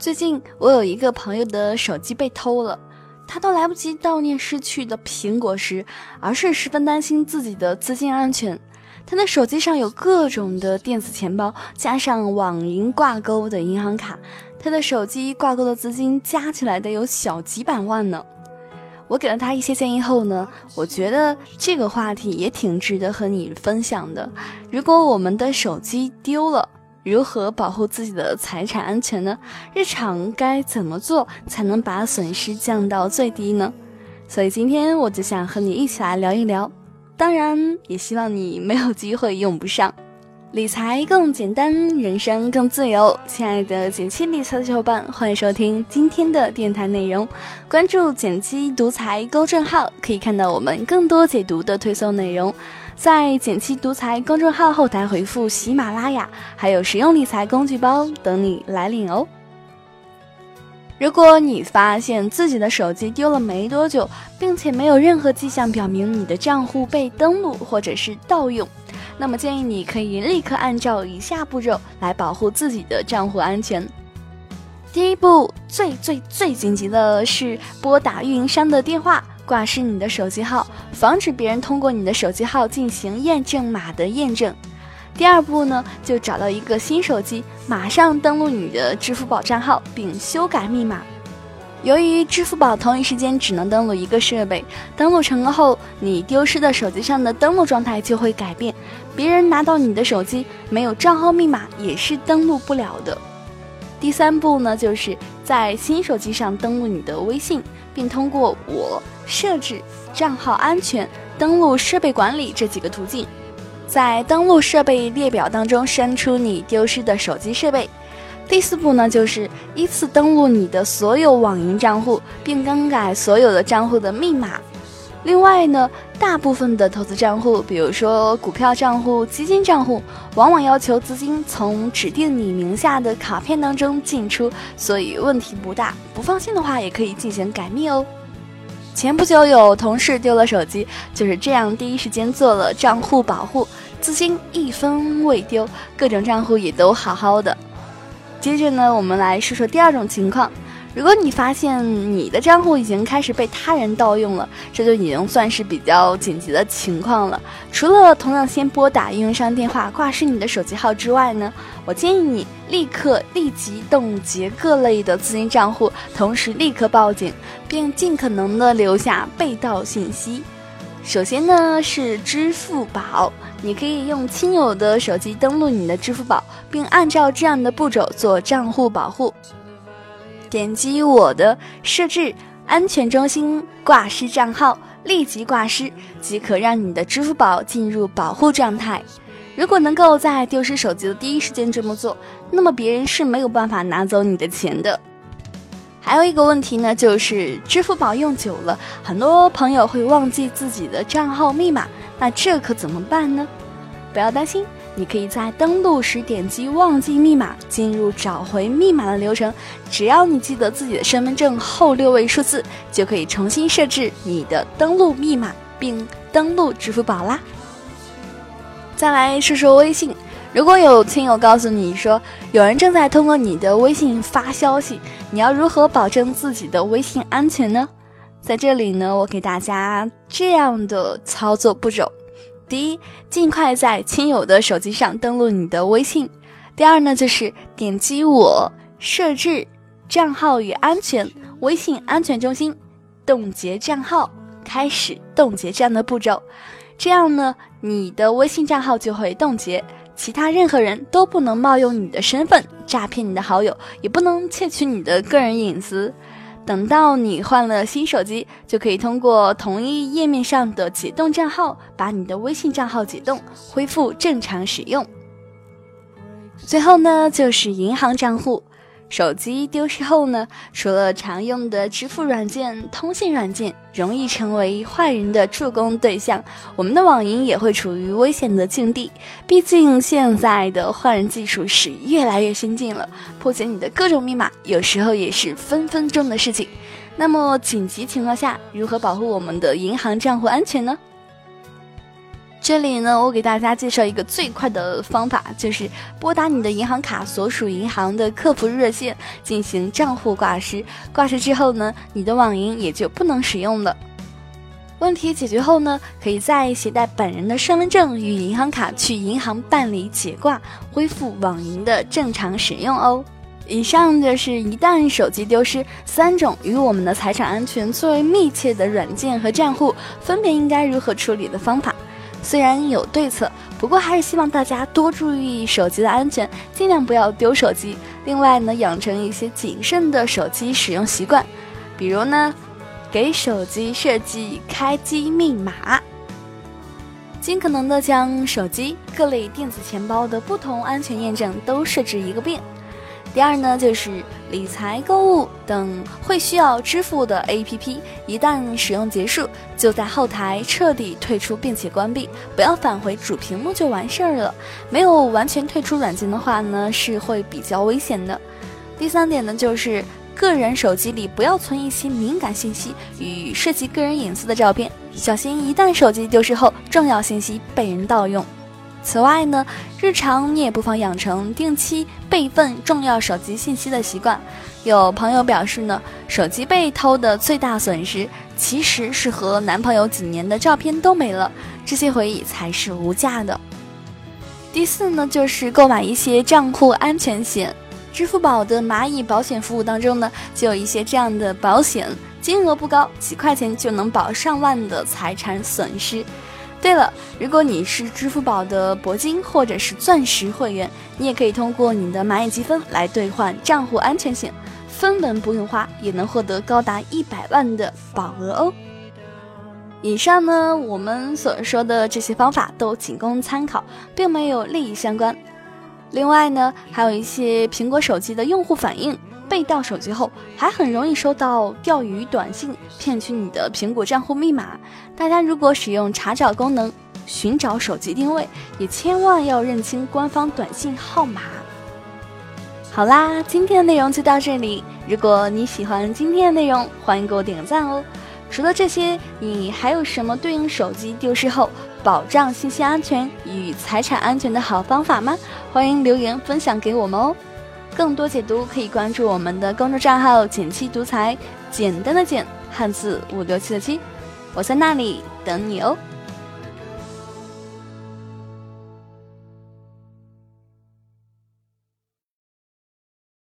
最近我有一个朋友的手机被偷了，他都来不及悼念失去的苹果时，而是十分担心自己的资金安全。他的手机上有各种的电子钱包，加上网银挂钩的银行卡，他的手机挂钩的资金加起来得有小几百万呢。我给了他一些建议后呢，我觉得这个话题也挺值得和你分享的。如果我们的手机丢了，如何保护自己的财产安全呢？日常该怎么做才能把损失降到最低呢？所以今天我就想和你一起来聊一聊，当然也希望你没有机会用不上。理财更简单，人生更自由。亲爱的简七理财的小伙伴，欢迎收听今天的电台内容。关注简七独裁公众号，可以看到我们更多解读的推送内容。在简七独裁公众号后台回复喜马拉雅，还有实用理财工具包等你来领哦。如果你发现自己的手机丢了没多久，并且没有任何迹象表明你的账户被登录或者是盗用，那么建议你可以立刻按照以下步骤来保护自己的账户安全。第一步，最最最紧急的是拨打运营商的电话。挂失你的手机号，防止别人通过你的手机号进行验证码的验证。第二步呢，就找到一个新手机，马上登录你的支付宝账号并修改密码。由于支付宝同一时间只能登录一个设备，登录成功后，你丢失的手机上的登录状态就会改变，别人拿到你的手机没有账号密码也是登录不了的。第三步呢，就是在新手机上登录你的微信，并通过我。设置账号安全、登录设备管理这几个途径，在登录设备列表当中删除你丢失的手机设备。第四步呢，就是依次登录你的所有网银账户，并更改所有的账户的密码。另外呢，大部分的投资账户，比如说股票账户、基金账户，往往要求资金从指定你名下的卡片当中进出，所以问题不大。不放心的话，也可以进行改密哦。前不久有同事丢了手机，就是这样第一时间做了账户保护，资金一分未丢，各种账户也都好好的。接着呢，我们来说说第二种情况。如果你发现你的账户已经开始被他人盗用了，这就已经算是比较紧急的情况了。除了同样先拨打运营商电话挂失你的手机号之外呢，我建议你立刻立即冻结各类的资金账户，同时立刻报警，并尽可能的留下被盗信息。首先呢是支付宝，你可以用亲友的手机登录你的支付宝，并按照这样的步骤做账户保护。点击我的设置安全中心挂失账号，立即挂失即可让你的支付宝进入保护状态。如果能够在丢失手机的第一时间这么做，那么别人是没有办法拿走你的钱的。还有一个问题呢，就是支付宝用久了，很多朋友会忘记自己的账号密码，那这可怎么办呢？不要担心。你可以在登录时点击忘记密码，进入找回密码的流程。只要你记得自己的身份证后六位数字，就可以重新设置你的登录密码，并登录支付宝啦。再来说说微信，如果有亲友告诉你说有人正在通过你的微信发消息，你要如何保证自己的微信安全呢？在这里呢，我给大家这样的操作步骤。第一，尽快在亲友的手机上登录你的微信。第二呢，就是点击我设置账号与安全微信安全中心，冻结账号，开始冻结这样的步骤。这样呢，你的微信账号就会冻结，其他任何人都不能冒用你的身份诈骗你的好友，也不能窃取你的个人隐私。等到你换了新手机，就可以通过同一页面上的解冻账号，把你的微信账号解冻，恢复正常使用。最后呢，就是银行账户。手机丢失后呢，除了常用的支付软件、通信软件容易成为坏人的助攻对象，我们的网银也会处于危险的境地。毕竟现在的换人技术是越来越先进了，破解你的各种密码有时候也是分分钟的事情。那么紧急情况下，如何保护我们的银行账户安全呢？这里呢，我给大家介绍一个最快的方法，就是拨打你的银行卡所属银行的客服热线进行账户挂失。挂失之后呢，你的网银也就不能使用了。问题解决后呢，可以再携带本人的身份证与银行卡去银行办理解挂，恢复网银的正常使用哦。以上就是一旦手机丢失，三种与我们的财产安全最为密切的软件和账户，分别应该如何处理的方法。虽然有对策，不过还是希望大家多注意手机的安全，尽量不要丢手机。另外呢，养成一些谨慎的手机使用习惯，比如呢，给手机设计开机密码，尽可能的将手机各类电子钱包的不同安全验证都设置一个遍。第二呢，就是理财、购物等会需要支付的 APP，一旦使用结束，就在后台彻底退出并且关闭，不要返回主屏幕就完事儿了。没有完全退出软件的话呢，是会比较危险的。第三点呢，就是个人手机里不要存一些敏感信息与涉及个人隐私的照片，小心一旦手机丢失后，重要信息被人盗用。此外呢，日常你也不妨养成定期备份重要手机信息的习惯。有朋友表示呢，手机被偷的最大损失其实是和男朋友几年的照片都没了，这些回忆才是无价的。第四呢，就是购买一些账户安全险。支付宝的蚂蚁保险服务当中呢，就有一些这样的保险，金额不高，几块钱就能保上万的财产损失。对了，如果你是支付宝的铂金或者是钻石会员，你也可以通过你的蚂蚁积分来兑换账户安全险，分文不用花，也能获得高达一百万的保额哦。以上呢，我们所说的这些方法都仅供参考，并没有利益相关。另外呢，还有一些苹果手机的用户反映。被盗手机后，还很容易收到钓鱼短信，骗取你的苹果账户密码。大家如果使用查找功能寻找手机定位，也千万要认清官方短信号码。好啦，今天的内容就到这里。如果你喜欢今天的内容，欢迎给我点个赞哦。除了这些，你还有什么对应手机丢失后保障信息安全与财产安全的好方法吗？欢迎留言分享给我们哦。更多解读可以关注我们的公众账号“简七独裁”，简单的简，汉字五六七的七，我在那里等你哦。